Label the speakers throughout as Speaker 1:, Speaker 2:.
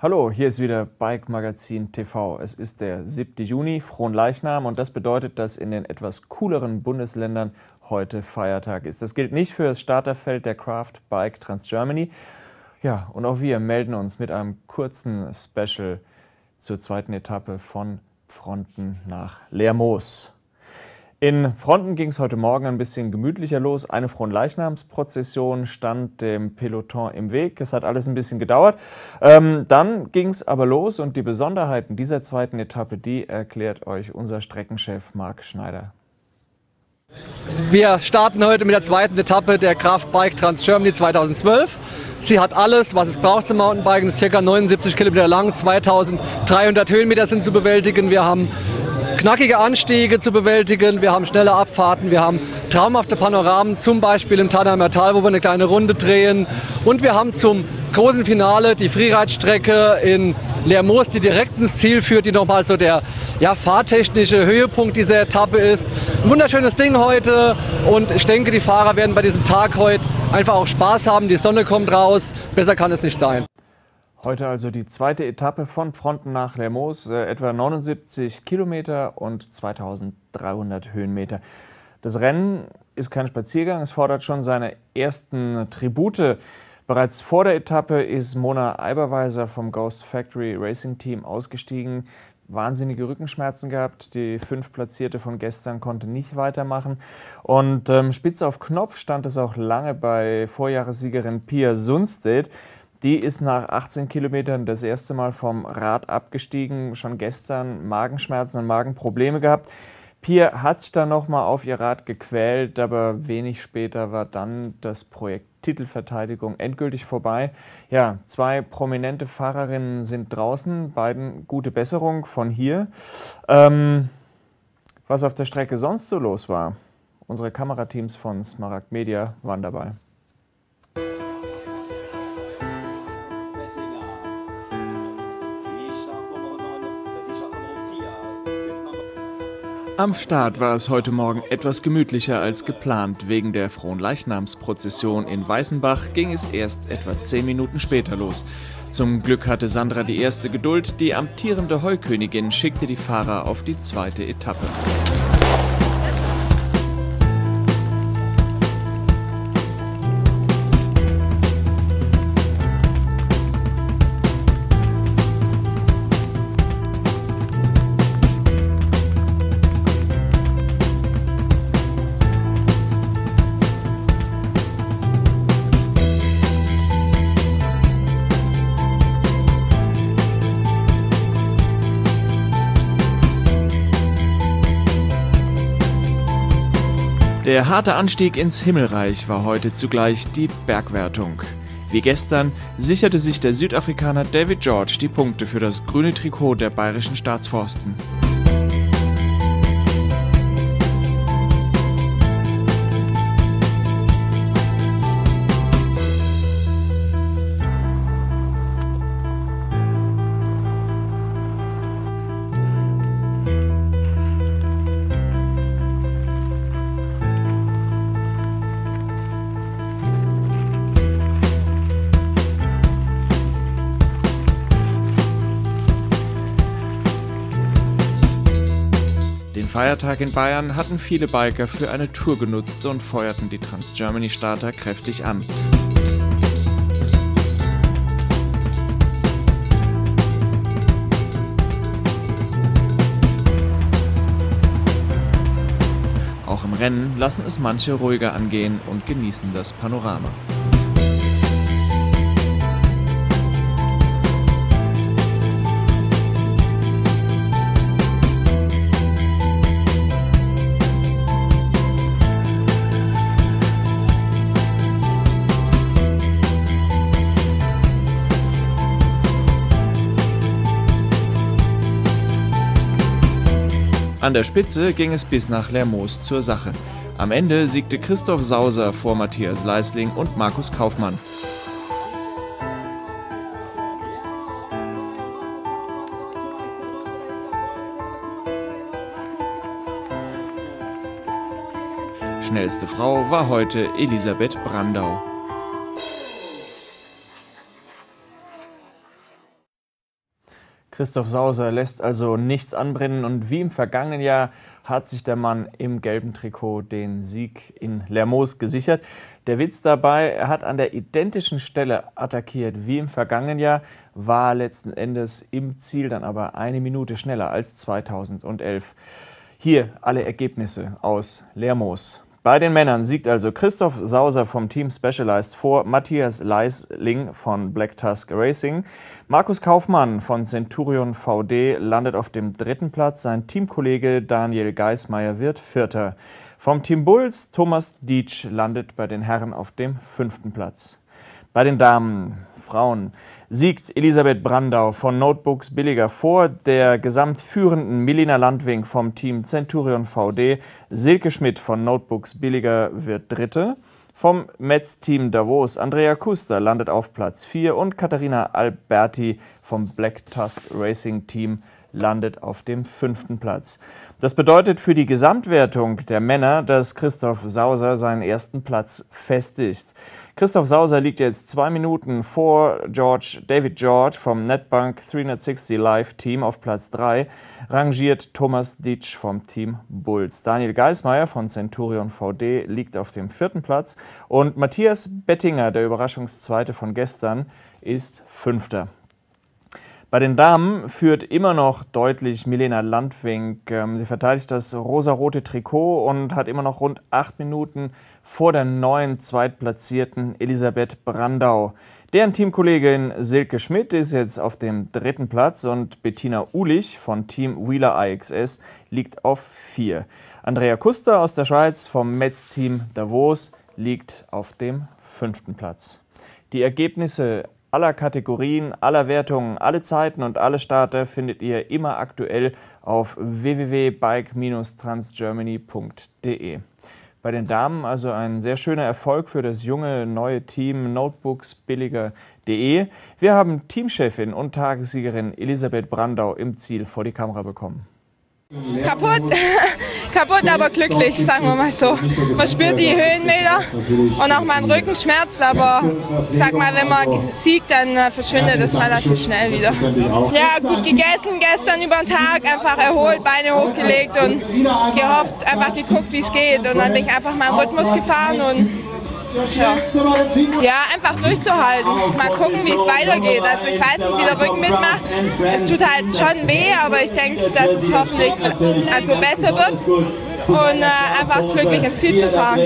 Speaker 1: Hallo, hier ist wieder Bike Magazin TV. Es ist der 7. Juni, Frohen Leichnam und das bedeutet, dass in den etwas cooleren Bundesländern heute Feiertag ist. Das gilt nicht für das Starterfeld der Craft Bike Trans Germany. Ja, und auch wir melden uns mit einem kurzen Special zur zweiten Etappe von Fronten nach Lermoos. In Fronten ging es heute Morgen ein bisschen gemütlicher los. Eine Fronleichnamsprozession stand dem Peloton im Weg. Es hat alles ein bisschen gedauert. Ähm, dann ging es aber los und die Besonderheiten dieser zweiten Etappe, die erklärt euch unser Streckenchef Marc Schneider.
Speaker 2: Wir starten heute mit der zweiten Etappe der Kraft Bike Trans Germany 2012. Sie hat alles, was es braucht zum Mountainbiken. Es ist ca. 79 Kilometer lang, 2300 Höhenmeter sind zu bewältigen. Wir haben knackige Anstiege zu bewältigen, wir haben schnelle Abfahrten, wir haben traumhafte Panoramen, zum Beispiel im Tannheimer Tal, wo wir eine kleine Runde drehen. Und wir haben zum großen Finale die Freeride-Strecke in Lermoos, die direkt ins Ziel führt, die nochmal so der ja, fahrtechnische Höhepunkt dieser Etappe ist. Ein wunderschönes Ding heute und ich denke, die Fahrer werden bei diesem Tag heute einfach auch Spaß haben. Die Sonne kommt raus, besser kann es nicht sein.
Speaker 1: Heute also die zweite Etappe von Fronten nach Lermoos, äh, etwa 79 Kilometer und 2300 Höhenmeter. Das Rennen ist kein Spaziergang, es fordert schon seine ersten Tribute. Bereits vor der Etappe ist Mona Eiberweiser vom Ghost Factory Racing Team ausgestiegen. Wahnsinnige Rückenschmerzen gehabt. Die fünf Platzierte von gestern konnte nicht weitermachen. Und ähm, spitz auf Knopf stand es auch lange bei Vorjahressiegerin Pia Sundstedt. Die ist nach 18 Kilometern das erste Mal vom Rad abgestiegen, schon gestern Magenschmerzen und Magenprobleme gehabt. Pia hat sich dann nochmal auf ihr Rad gequält, aber wenig später war dann das Projekt Titelverteidigung endgültig vorbei. Ja, zwei prominente Fahrerinnen sind draußen, beiden gute Besserung von hier. Ähm, was auf der Strecke sonst so los war, unsere Kamerateams von Smaragd Media waren dabei. Am Start war es heute Morgen etwas gemütlicher als geplant. Wegen der Fronleichnamsprozession in Weißenbach ging es erst etwa zehn Minuten später los. Zum Glück hatte Sandra die erste Geduld. Die amtierende Heukönigin schickte die Fahrer auf die zweite Etappe. Der harte Anstieg ins Himmelreich war heute zugleich die Bergwertung. Wie gestern sicherte sich der Südafrikaner David George die Punkte für das grüne Trikot der bayerischen Staatsforsten. Den Feiertag in Bayern hatten viele Biker für eine Tour genutzt und feuerten die Trans-Germany-Starter kräftig an. Auch im Rennen lassen es manche ruhiger angehen und genießen das Panorama. An der Spitze ging es bis nach Lermoos zur Sache. Am Ende siegte Christoph Sauser vor Matthias Leisling und Markus Kaufmann. Schnellste Frau war heute Elisabeth Brandau. Christoph Sauser lässt also nichts anbrennen und wie im vergangenen Jahr hat sich der Mann im gelben Trikot den Sieg in Lermoos gesichert. Der Witz dabei, er hat an der identischen Stelle attackiert wie im vergangenen Jahr, war letzten Endes im Ziel dann aber eine Minute schneller als 2011. Hier alle Ergebnisse aus Lermoos. Bei den Männern siegt also Christoph Sauser vom Team Specialized vor Matthias Leisling von Black Tusk Racing. Markus Kaufmann von Centurion VD landet auf dem dritten Platz. Sein Teamkollege Daniel Geismeier wird Vierter. Vom Team Bulls Thomas Dietsch landet bei den Herren auf dem fünften Platz. Bei den Damen, Frauen, siegt Elisabeth Brandau von Notebooks Billiger vor der gesamtführenden Milena Landwing vom Team Centurion VD. Silke Schmidt von Notebooks Billiger wird Dritte. Vom Metz-Team Davos Andrea Kuster landet auf Platz 4 und Katharina Alberti vom Black Tusk Racing Team landet auf dem fünften Platz. Das bedeutet für die Gesamtwertung der Männer, dass Christoph Sauser seinen ersten Platz festigt. Christoph Sauser liegt jetzt zwei Minuten vor George, David George vom Netbank 360 Live Team auf Platz 3, rangiert Thomas Ditsch vom Team Bulls. Daniel Geismeier von Centurion VD liegt auf dem vierten Platz und Matthias Bettinger, der Überraschungszweite von gestern, ist Fünfter. Bei den Damen führt immer noch deutlich Milena Landwink. Ähm, sie verteidigt das rosarote Trikot und hat immer noch rund acht Minuten vor der neuen Zweitplatzierten Elisabeth Brandau. Deren Teamkollegin Silke Schmidt ist jetzt auf dem dritten Platz und Bettina Ulich von Team Wheeler IXS liegt auf vier. Andrea Kuster aus der Schweiz vom Metz-Team Davos liegt auf dem fünften Platz. Die Ergebnisse aller Kategorien, aller Wertungen, alle Zeiten und alle Starter findet ihr immer aktuell auf www.bike-transgermany.de. Bei den Damen also ein sehr schöner Erfolg für das junge neue Team Notebooksbilliger.de. Wir haben Teamchefin und Tagessiegerin Elisabeth Brandau im Ziel vor die Kamera bekommen.
Speaker 3: Kaputt, kaputt, aber glücklich, sagen wir mal so. Man spürt die Höhenmeter und auch meinen Rückenschmerz, aber sag mal, wenn man siegt, dann äh, verschwindet das relativ schnell wieder. Ja, gut gegessen gestern über den Tag, einfach erholt, Beine hochgelegt und gehofft, einfach geguckt, wie es geht und dann bin ich einfach meinen Rhythmus gefahren und ja. ja, einfach durchzuhalten. Mal gucken, wie es weitergeht. Also ich weiß nicht, wie der Rücken mitmacht. Es tut halt schon weh, aber ich denke, dass es hoffentlich also besser wird und äh, einfach glücklich ins Ziel zu fahren.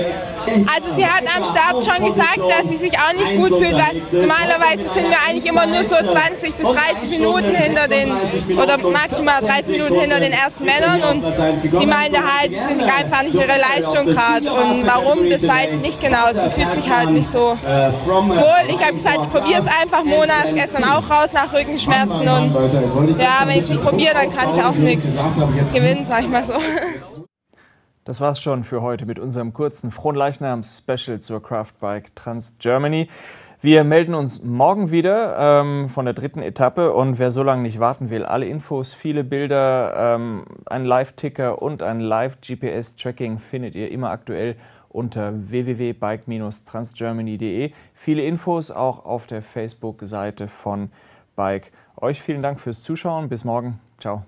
Speaker 3: Also sie hat am Start schon gesagt, dass sie sich auch nicht gut fühlt, weil normalerweise sind wir eigentlich immer nur so 20 bis 30 Minuten hinter den, oder maximal 30 Minuten hinter den ersten Männern und sie meinte halt, sie sind einfach nicht ihre Leistung gerade und warum, das weiß ich nicht genau, sie fühlt sich halt nicht so wohl. Ich habe gesagt, ich probiere es einfach, Mona ist gestern auch raus nach Rückenschmerzen und ja, wenn ich es nicht probiere, dann kann ich auch nichts gewinnen, sag ich mal so.
Speaker 1: Das war's schon für heute mit unserem kurzen Fronleichnams-Special zur Craftbike Trans Germany. Wir melden uns morgen wieder ähm, von der dritten Etappe und wer so lange nicht warten will, alle Infos, viele Bilder, ähm, ein Live-Ticker und ein Live-GPS-Tracking findet ihr immer aktuell unter www.bike-transgermany.de. Viele Infos auch auf der Facebook-Seite von Bike. Euch vielen Dank fürs Zuschauen. Bis morgen. Ciao.